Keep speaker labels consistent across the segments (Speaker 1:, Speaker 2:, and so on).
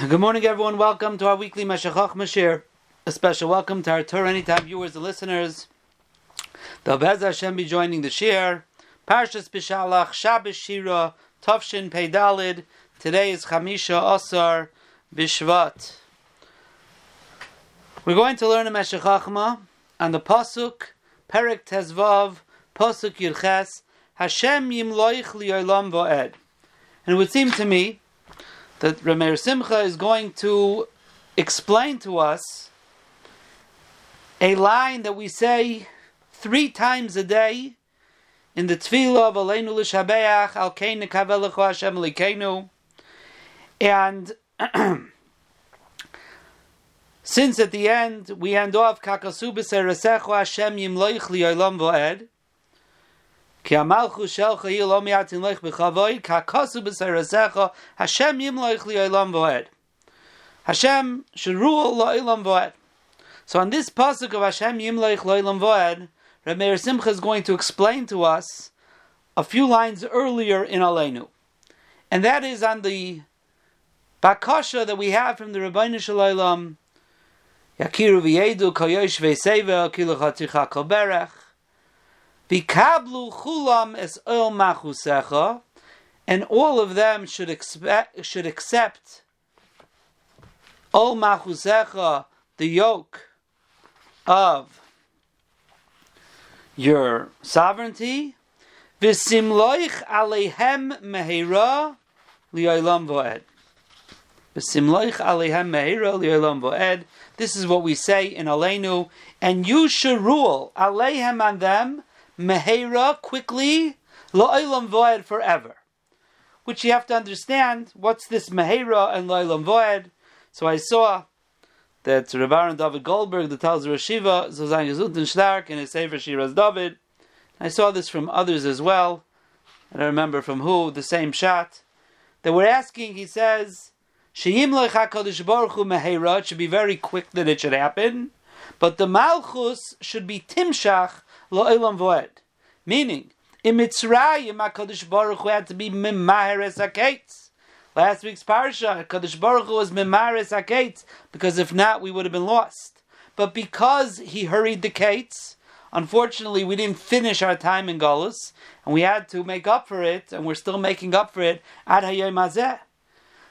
Speaker 1: Good morning, everyone. Welcome to our weekly Meshachach Mashir. A special welcome to our Torah Anytime viewers and listeners. The Bez Hashem be joining the Shir. Parshas Beshalach, Shabbos Shira, Tavshin Peidalid. Today is Chamisha Asar Bishvat. We're going to learn a Meshech Chochma on the Pasuk, Perek Tezvav, Pasuk Yirches, Hashem Yimloich Li'olam Vo'ed. And it would seem to me that Rameir Simcha is going to explain to us a line that we say three times a day in the Tefillah of Aleinu L'Shabeach Al Kein Nekavelechu Hashem Likenu and since at the end we end off Kakasu B'Seresechu Hashem Yimloich Li'olam Vo'ed Ki amalchu shelcha hi lo miatin lech b'chavoy, ka kosu b'sarasecha, Hashem yimloich li'olam voed. Hashem should rule lo'ilam voed. So on this pasuk of Hashem yimloich lo'ilam voed, Rameir Simcha is going to explain to us a few lines earlier in Aleinu. And that is on the bakasha that we have from the Rabbeinu Shalom, Yakiru v'yedu koyosh v'seva kilu chaticha Vikablu chulam es oil machusecha, and all of them should expect should accept ol machusecha, the yoke of your sovereignty. V'simloich alehem mehera li'olam voed. V'simloich alehem mehera li'olam voed. This is what we say in Aleinu, and you should rule alehem on them mehera, quickly, lo'ilam voed, forever. Which you have to understand, what's this mehera and lo'ilam voed? So I saw that Rav Aaron David Goldberg, the tells Rashiva, Zozan Gezutin Stark, in his Sefer Shiraz David. I saw this from others as well. I don't remember from who, the same shot. That we're asking, he says, Sheyim HaKadosh Baruch Hu Mehera, it should be very quick that it should happen. But the Malchus should be Timshach Lo'ilam Voed. Meaning, in Mitzrayim, HaKadosh Baruch Hu had to be Mimaheres HaKetz. Last week's parsha, HaKadosh Baruch Hu was Mimaheres HaKetz, because if not, we would have been lost. But because he hurried the Kates, unfortunately, we didn't finish our time in Galus, and we had to make up for it, and we're still making up for it ad Hazeh.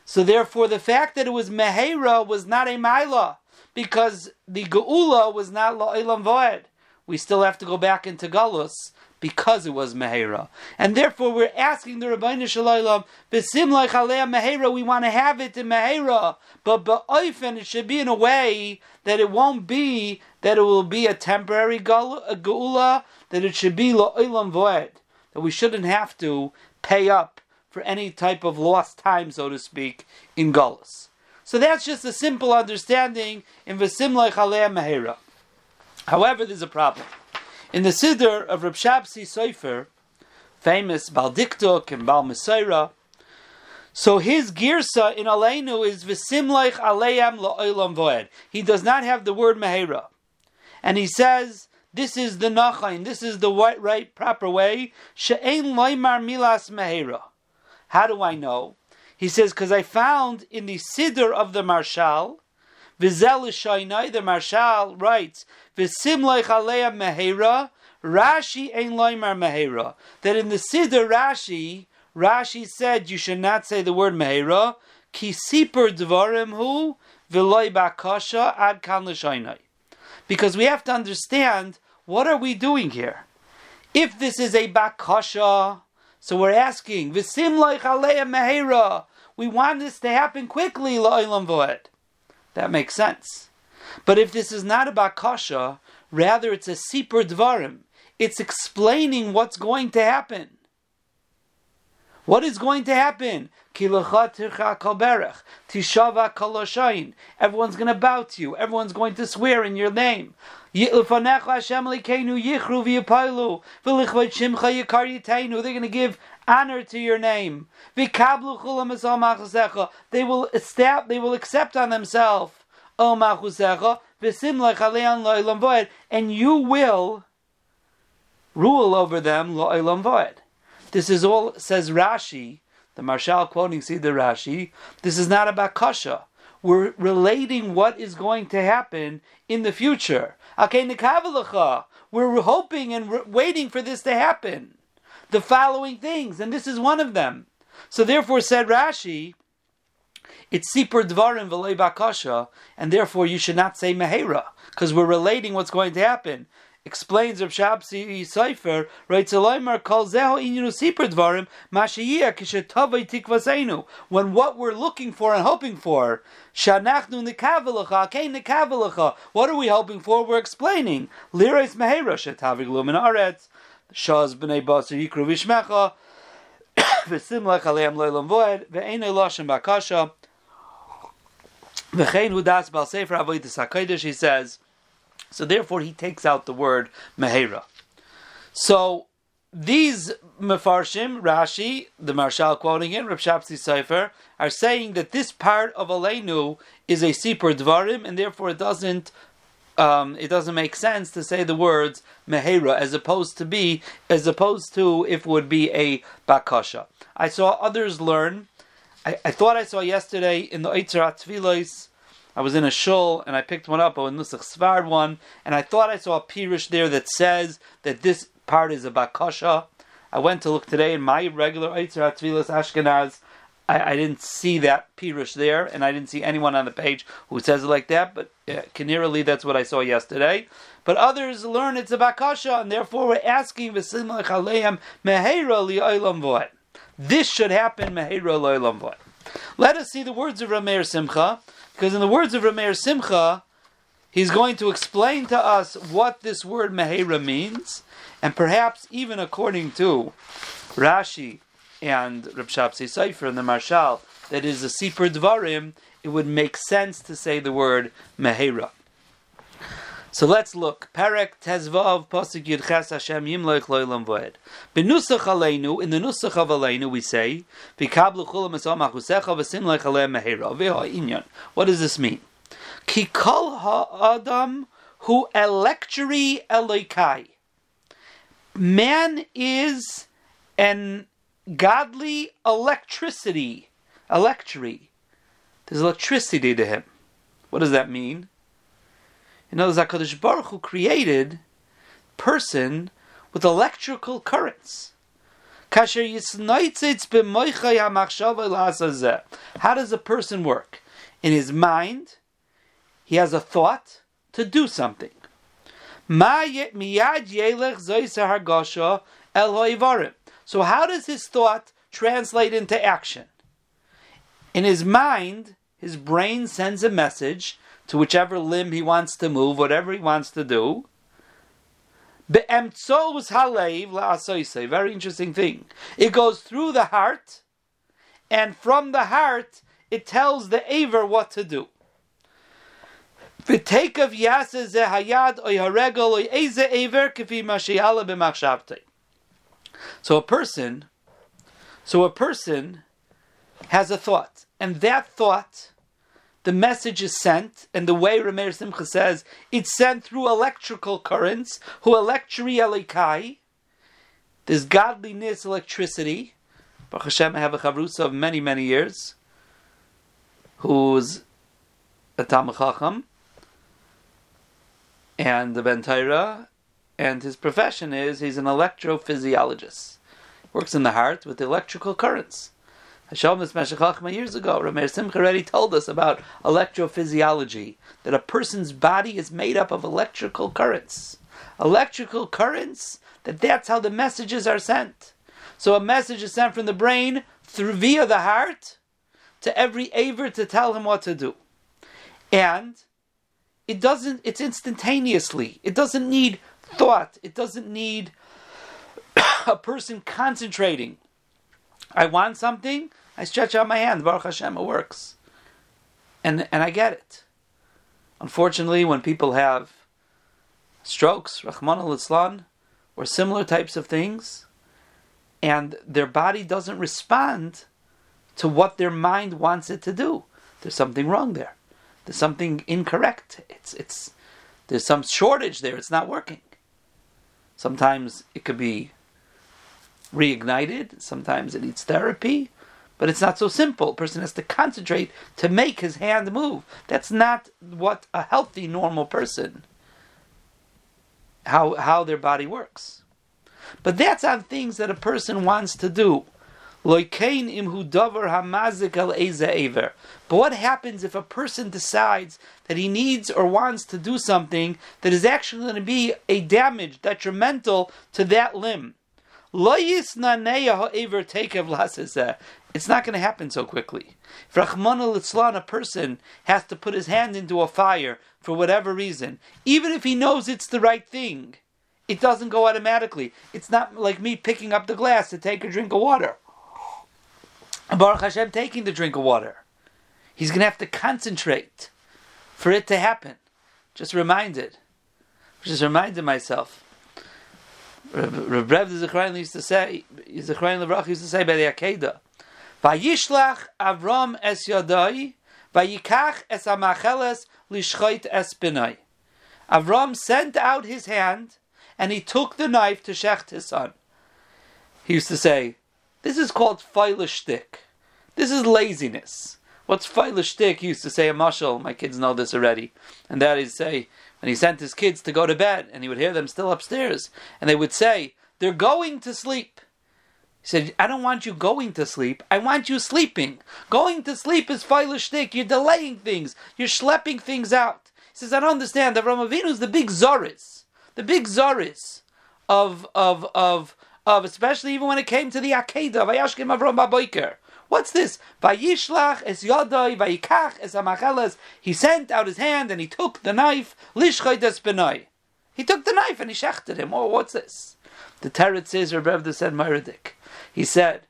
Speaker 1: So therefore, the fact that it was Mehera was not a Maila, because the Geula was not Lo'ilam Voed we still have to go back into Galus because it was Mehera. And therefore we're asking the Rabbeinu Shalom, Besimlech Alea Mehera, we want to have it in Mehera, but Ba'oifen, it should be in a way that it won't be, that it will be a temporary Geula, that it should be Lo'ilam Voed, that we shouldn't have to pay up for any type of lost time, so to speak, in Galus. So that's just a simple understanding in Vesimlech Alea Mehera. However, there's a problem. In the Siddur of Reb Shabsi Sofer, famous Baldiktuk and Bal Mesaira, so his girsa in Aleinu is V'simleich Aleim La'olam Voed. He does not have the word Mehera. And he says, this is the Nachain, this is the right, right proper way. She'ein Loimar Milas Mehera. How do I know? He says, because I found in the Siddur of the Maharshal, Vizel Shainai, the Maharshal writes, Visimlech Alea Mehera, Rashi Ein Loimar Mehera. That in the Siddur Rashi, Rashi said you should not say the word Mehera, Ki Sipur Dvarim Hu, Viloi Bakasha Ad Kan L'Shainai. Because we have to understand, what are we doing here? If this is a Bakasha, so we're asking, Visimlech Alea Mehera, we want this to happen quickly, La'ilam Voed. That makes sense. But if this is not about kasha, rather it's a sipur dvarim. It's explaining what's going to happen. What is going to happen? Everyone's going to bow to you. Everyone's going to swear in your name. They're going to give honor to your name. They will accept, they will accept on themselves. And you will rule over them. This is all, says Rashi, the Maharshal quoting Siddur Rashi, this is not about kasha. we're relating what is going to happen in the future. We're hoping and waiting for this to happen. The following things, and this is one of them. So therefore, said Rashi, it's sipur dvarim v'lei bakasha, and therefore you should not say mehera, because we're relating what's going to happen explains Rav Shabsi Sofer, writes Aloymar Kol Zeho Inyunu Sipur Dvarim Mashiyah Kishetavai Tikvaseinu. When what we're looking for and hoping for, Shanachnu Nikavalacha, Kei Nikavalacha. What are we hoping for? We're explaining. Lirais Mehera Shetavig Lumin Aretz. Shaz B'nei Basar Yikru Vishmecha. V'simlech Aleim Loilam Voed. Ve'enei Lashon Bakasha. V'chein Hudas Bal Sefer Avodah HaKodesh, he says, so therefore, he takes out the word mehera. So these mefarshim, Rashi, the Maharshal quoting it, Rav Shabsi Sofer, are saying that this part of Aleinu is a sipur dvarim, and therefore it doesn't um, it doesn't make sense to say the words mehera as opposed to be as opposed to if it would be a bakasha. I saw others learn. I, I thought I saw yesterday in the Eitzerat Tfilos I was in a shul and I picked one up, a Nusach Sefard one, and I thought I saw a pirish there that says that this part is a bakasha. I went to look today in my regular Eitzer Tvilas Ashkenaz. I, I, didn't see that pirish there, and I didn't see anyone on the page who says it like that. But uh, that's what I saw yesterday. But others learn it's a bakasha, and therefore we're asking This should happen meheira Let us see the words of Rameir Simcha. Because in the words of Rameir Simcha, he's going to explain to us what this word Mehera means, and perhaps even according to Rashi and Reb Shabsi Sofer and the Maharshal that is a Sipur Dvarim, it would make sense to say the word Mehera. So let's look. Perek Tezvav Pasuk Yud Ches Hashem Yimloich Loilam Voed. Benusach Aleinu, in the Nusach of Aleinu we say, Vikablu Chulam Esom Achusecha V'sim Leich Alem Mehera. Ve'ha Inyan. What does this mean? Ki Kol Ha'adam Hu Electri Elokai. Man is an godly electricity. Electri. There's electricity to him. What does that mean? In other words, HaKadosh Baruch Hu created person with electrical currents. How does a person work? In his mind, he has a thought to do something. So how does his thought translate into action? In his mind, his brain sends a message to whichever limb he wants to move, whatever he wants to do. Very interesting thing. It goes through the heart, and from the heart, it tells the Aver what to do. So a person, so a person has a thought, and that thought the message is sent, and the way Rameir Simcha says, it's sent through electrical currents, who electri elikai. this godliness, electricity. Baruch Hashem, I have a chavrusa of many, many years, who's a Talmud Chacham, and the Ben Torah, and his profession is he's an electrophysiologist. Works in the heart with electrical currents. Hashem Meshach years ago, Rameir Simcha already told us about electrophysiology, that a person's body is made up of electrical currents. Electrical currents, that that's how the messages are sent. So a message is sent from the brain through via the heart to every aver to tell him what to do. And it doesn't it's instantaneously. It doesn't need thought. It doesn't need a person concentrating. I want something, I stretch out my hand, Baruch Hashem, it works. And, and I get it. Unfortunately, when people have strokes, Rahman al or similar types of things, and their body doesn't respond to what their mind wants it to do, there's something wrong there. There's something incorrect. It's, it's, there's some shortage there. It's not working. Sometimes it could be reignited. Sometimes it needs therapy. but it's not so simple. A person has to concentrate to make his hand move. That's not what a healthy, normal person, how, how their body works. But that's on things that a person wants to do. But what happens if a person decides that he needs or wants to do something that is actually going to be a damage, detrimental to that limb? It's not going to happen so quickly. If Rahman al a person has to put his hand into a fire for whatever reason, even if he knows it's the right thing, it doesn't go automatically. It's not like me picking up the glass to take a drink of water. Baruch Hashem taking the drink of water. He's going to have to concentrate for it to happen. Just reminded. Just reminded myself. Reb Rev Zechariah used to say, Zechariah Levrach used to say by the Akedah, Vayishlach Avram es Yadai, Vayikach es Amacheles Lishchait es Benai. Avram sent out his hand, and he took the knife to shecht his son. He used to say, this is called feilishtik. This is laziness. What's feilishtik? Used to say a mashal. My kids know this already. And that is say, when he sent his kids to go to bed, and he would hear them still upstairs, and they would say, They're going to sleep. He said, I don't want you going to sleep. I want you sleeping. Going to sleep is feilishtik. You're delaying things. You're schlepping things out. He says, I don't understand. The Avinu is the big Zoris. The big Zoris of, of, of, of, especially even when it came to the Akedah, Vayashkim Avram Baboiker. What's this? Vayishlach es yodai, vayikach es amacheles. He sent out his hand and he took the knife, lishchay des benoi. He took the knife and he shechted him. Oh, what's this? The Teretz says, Rebbe said Meridik. He said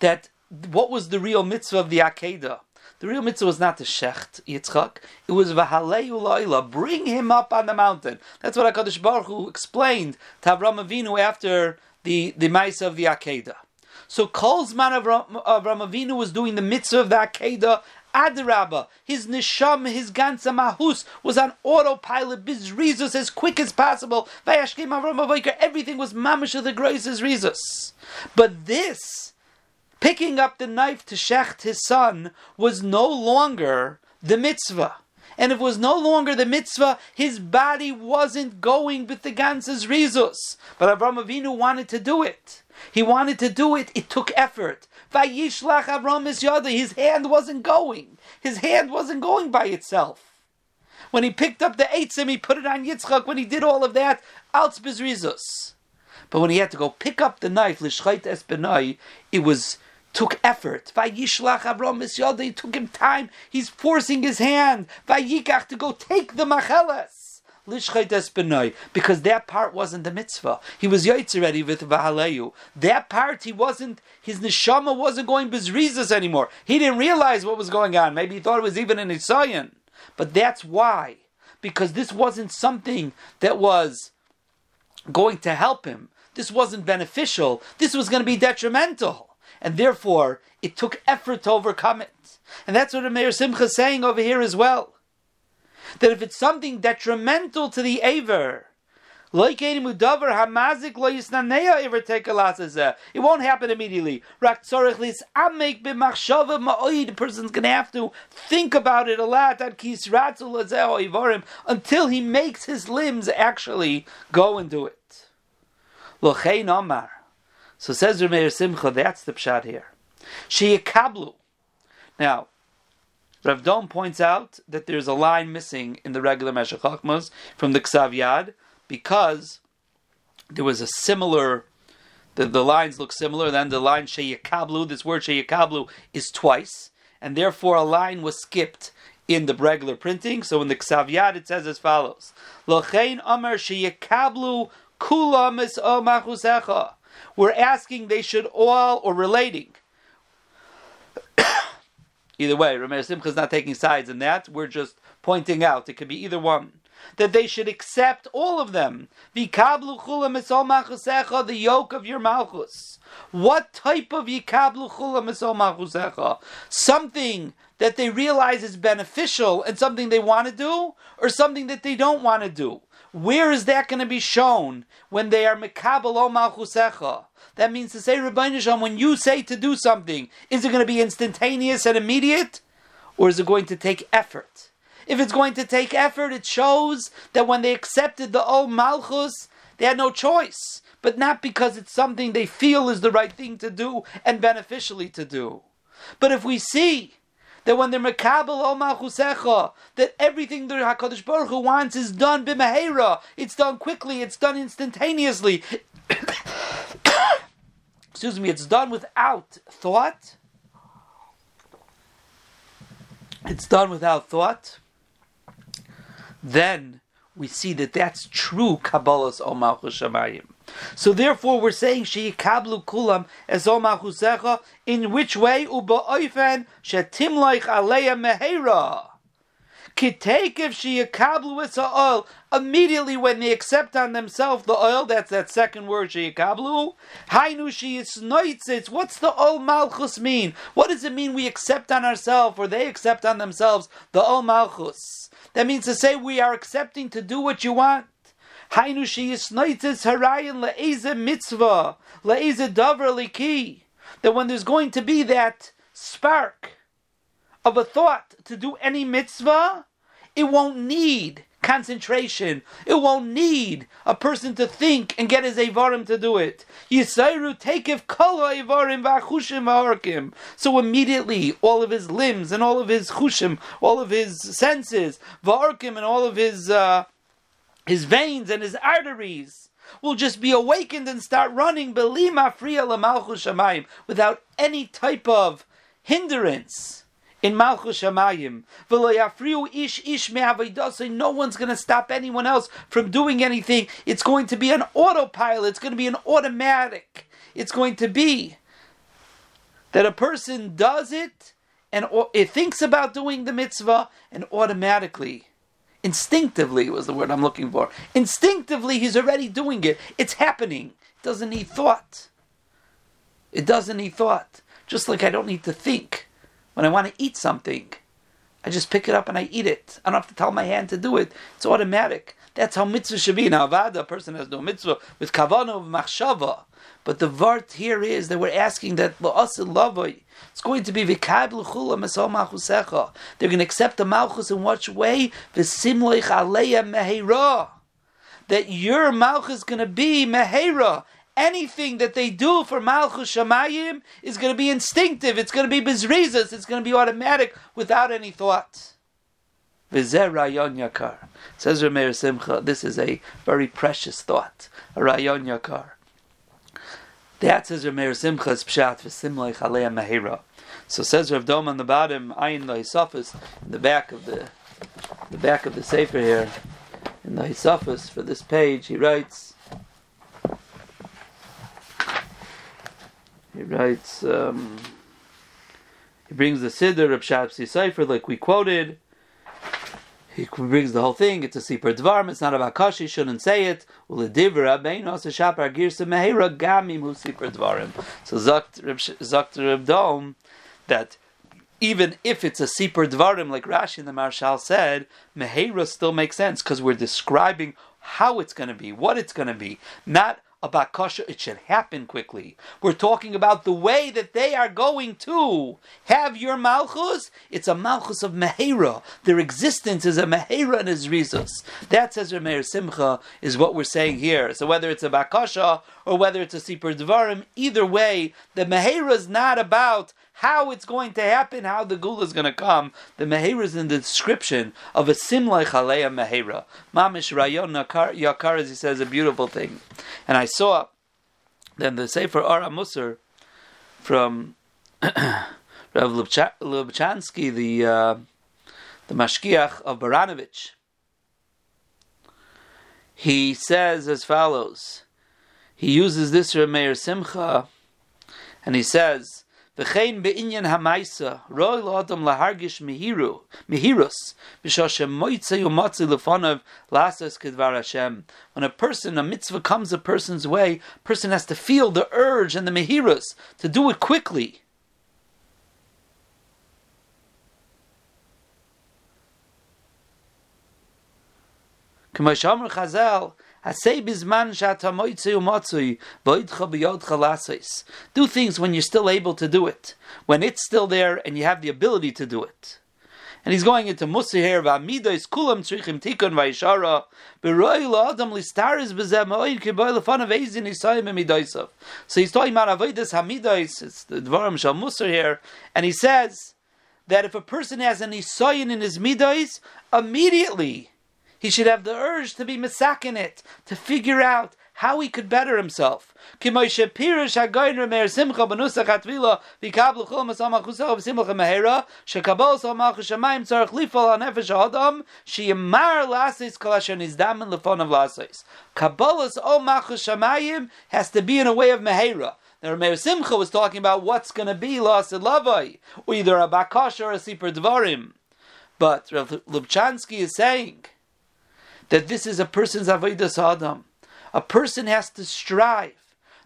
Speaker 1: that what was the real mitzvah of the Akedah? The real mitzvah was not to shecht Yitzchak. It was v'halei bring him up on the mountain. That's what Hakadosh Baruch Hu explained to Avram Avinu after the the mitzvah of the Akedah. So Kolzman of Avram Avinu was doing the mitzvah of the Akedah. Adrabah, his nisham, his ganza mahus was on autopilot, bizrizus as quick as possible. Vayashkim Avram everything was mamish of the graces rizus. But this picking up the knife to shecht his son was no longer the mitzvah. And if it was no longer the mitzvah, his body wasn't going with the Ganz's rizus. But Avram Avinu wanted to do it. He wanted to do it, it took effort. Vayishlach Avram his hand wasn't going. His hand wasn't going by itself. When he picked up the eitzim, he put it on Yitzchak. When he did all of that, alts bezrizus. But when he had to go pick up the knife, l'shchait esbenai, it was took effort. Vayishlach Avram Misyada, it took him time. He's forcing his hand. Vayikach to go take the esbenai, because that part wasn't the mitzvah. He was yaitz already with vahaleyu. That part, he wasn't. His neshama wasn't going bezrizas anymore. He didn't realize what was going on. Maybe he thought it was even an isayan. But that's why, because this wasn't something that was going to help him. This wasn't beneficial. This was going to be detrimental and therefore it took effort to overcome it. And that's what the Meir Simcha is saying over here as well. That if it's something detrimental to the Aver, it won't happen immediately. The person's going to have to think about it a lot until he makes his limbs actually go and do it. So says Rameir Simcha, that's the pshat here. Sheyakablu. Now, Rav Dom points out that there's a line missing in the regular Meshech Chachmas from the Ksav Yad because there was a similar. The, the lines look similar. Then the line Sheyakablu, this word Sheyakablu is twice, and therefore a line was skipped in the regular printing. So in the Ksav Yad it says as follows: Lochein Amar Sheyakablu Kula Mis Machusecha. We're asking they should all, or relating. either way, Rameir Simcha is not taking sides in that. We're just pointing out it could be either one. that they should accept all of them. Machusecha, the yoke of your malchus. What type of yikablu? Something that they realize is beneficial and something they want to do, or something that they don't want to do. Where is that going to be shown when they are mekabel o malchusecha? That means to say, Rabbi when you say to do something, is it going to be instantaneous and immediate, or is it going to take effort? If it's going to take effort, it shows that when they accepted the old Malchus, they had no choice, but not because it's something they feel is the right thing to do and beneficially to do. But if we see that when they're ol malchusecha, that everything the Hakadosh Baruch Hu wants is done b'mehera, it's done quickly, it's done instantaneously. Excuse me, it's done without thought. It's done without thought then we see that that's true Kabbalah's Omalchus Shamayim. So therefore, we're saying Sheikablu Kulam as Omalchusecha. In which way? Uba Oifen Shetimlaich Aleya Mehera. Kitake if she yakablu with oil immediately when they accept on themselves the oil. That's that second word she yakablu. Hainu she is noitzitz. What's the oil malchus mean? What does it mean we accept on ourselves or they accept on themselves the oil malchus? That means to say we are accepting to do what you want. Hainu she is noitzitz harayin le'eze mitzvah le'eze davar liki. That when there's going to be that spark of a thought to do any mitzvah, it won't need concentration. It won't need a person to think and get his Avarim to do it. Yisairu takif kol Avarim v'achushim v'arkim. So immediately, all of his limbs and all of his chushim, all of his senses, v'arkim and all of his, uh, his veins and his arteries will just be awakened and start running belima shamayim without any type of hindrance in Malchus Shamayim. ish ish No one's going to stop anyone else from doing anything. It's going to be an autopilot. It's going to be an automatic. It's going to be that a person does it and it thinks about doing the mitzvah and automatically instinctively was the word I'm looking for. Instinctively, he's already doing it. It's happening. It doesn't need thought. It doesn't need thought. Just like I don't need to think. When I want to eat something, I just pick it up and I eat it. I don't have to tell my hand to do it. It's automatic. That's how mitzvah should be. Now, avada, a person has no mitzvah with kavana of machshava. But the vart here is that we're asking that. It's going to be. They're going to accept the malchus in what way? V'simloich aleya. That your malchus is going to be mehera anything that they do for Malchus Shamayim is going to be instinctive. It's going to be bizrizas. It's going to be automatic without any thought. Rayon yakar. Says Rameir Simcha, this is a very precious thought. A rayon yakar. That says Rameir Simcha is pshat v'simlei chalei mehira. So says Rav Dom on the bottom, ayin in the back of the the back of the sefer here, in the hisafis for this page, he writes. He writes, um, he brings the Siddur of Shabsi Sofer, like we quoted. He brings the whole thing. It's a Sipur Dvarm. It's not about Kashi. Shouldn't say it. Uledivra beinos shapar girsa mehera gamim hu Sipur Dvarim. So Zakt Reb Dom that even if it's a Sipur Dvarim, like Rashi and the Maharshal said, Mehera still makes sense because we're describing how it's going to be, what it's going to be, not about kosher, it should happen quickly. We're talking about the way that they are going to have your malchus. It's a malchus of mehera. Their existence is a mehera and his rizos. That says Rameir Simcha is what we're saying here. So whether it's a bakasha or whether it's a sipur dvarim, either way, the mehera is not about how it's going to happen, how the gula is going to come. The mehera is in the description of a simlai chaleya mehera. Mamish rayon yakar, as he says, a beautiful thing. And I saw then the Sefer Ara Musar from Rav Lubchansky, the uh, the mashkiach of Baranovich. He says as follows. He uses this Rameir Simcha, and he says V'chein be'inyan ha'maisa, roi la'adam lahargish mehiru, mehirus, b'shashem moitze umatzi lefonav lasas kedvar Hashem. When a person, a mitzvah comes a person's way, a person has to feel the urge and the mehirus to do it quickly. K'mo Chazal, do things when you're still able to do it. When it's still there and you have the ability to do it. And he's going into Musa here. So he's talking about avoidus hamidois, it's the Dvarim Shal Musa here, and he says that if a person has an isayin in his midois, immediately he should have the urge to be misakin it, to figure out how he could better himself. Kabbalah's O Machus Shamayim has to be in a way of Mehera. Now, Meir Simcha was talking about what's going to be lost in Lavai, either a Bakash or a Sipur Dvarim. But Lubchansky is saying that this is a person's avodas adam. A person has to strive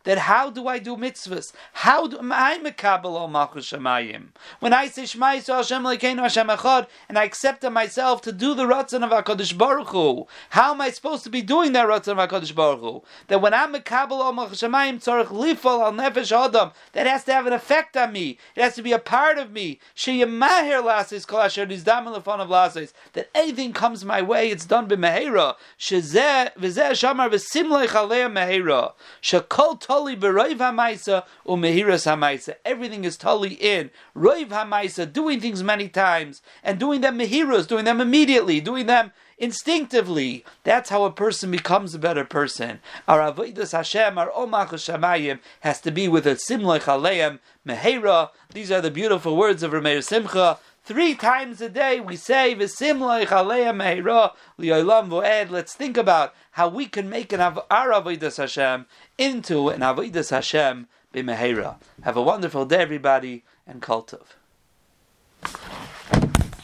Speaker 1: that how do I do mitzvahs? How do I mekabel al malchus shemayim? When I say Shema Yisrael Hashem Lekeinu Hashem Echad, and I accept of myself to do the ratzon of Hakadosh Baruch Hu, how am I supposed to be doing that ratzon of Hakadosh Baruch Hu? That when I'm mekabel al malchus shemayim tzarich lifal al nefesh adam, that has to have an effect on me. It has to be a part of me. Sheyemahir lasis kol asher nizdam lefon of lasis. That anything comes my way, it's done b'mehera. Shezeh v'zeh shamar v'simlech alei mehera. Shekol tali beroiv hamaisa umehiras hamaisa. Everything is totally in roiv hamaisa, doing things many times and doing them mehiras, doing them immediately, doing them instinctively. That's how a person becomes a better person. Our avodas Hashem, our omach shamayim, has to be with a simlech aleim mehera. These are the beautiful words of Rameir Simcha. Three times a day we say. Let's think about how we can make an av- our Hashem into an avodas Hashem b'mehera. Have a wonderful day, everybody, and kultov.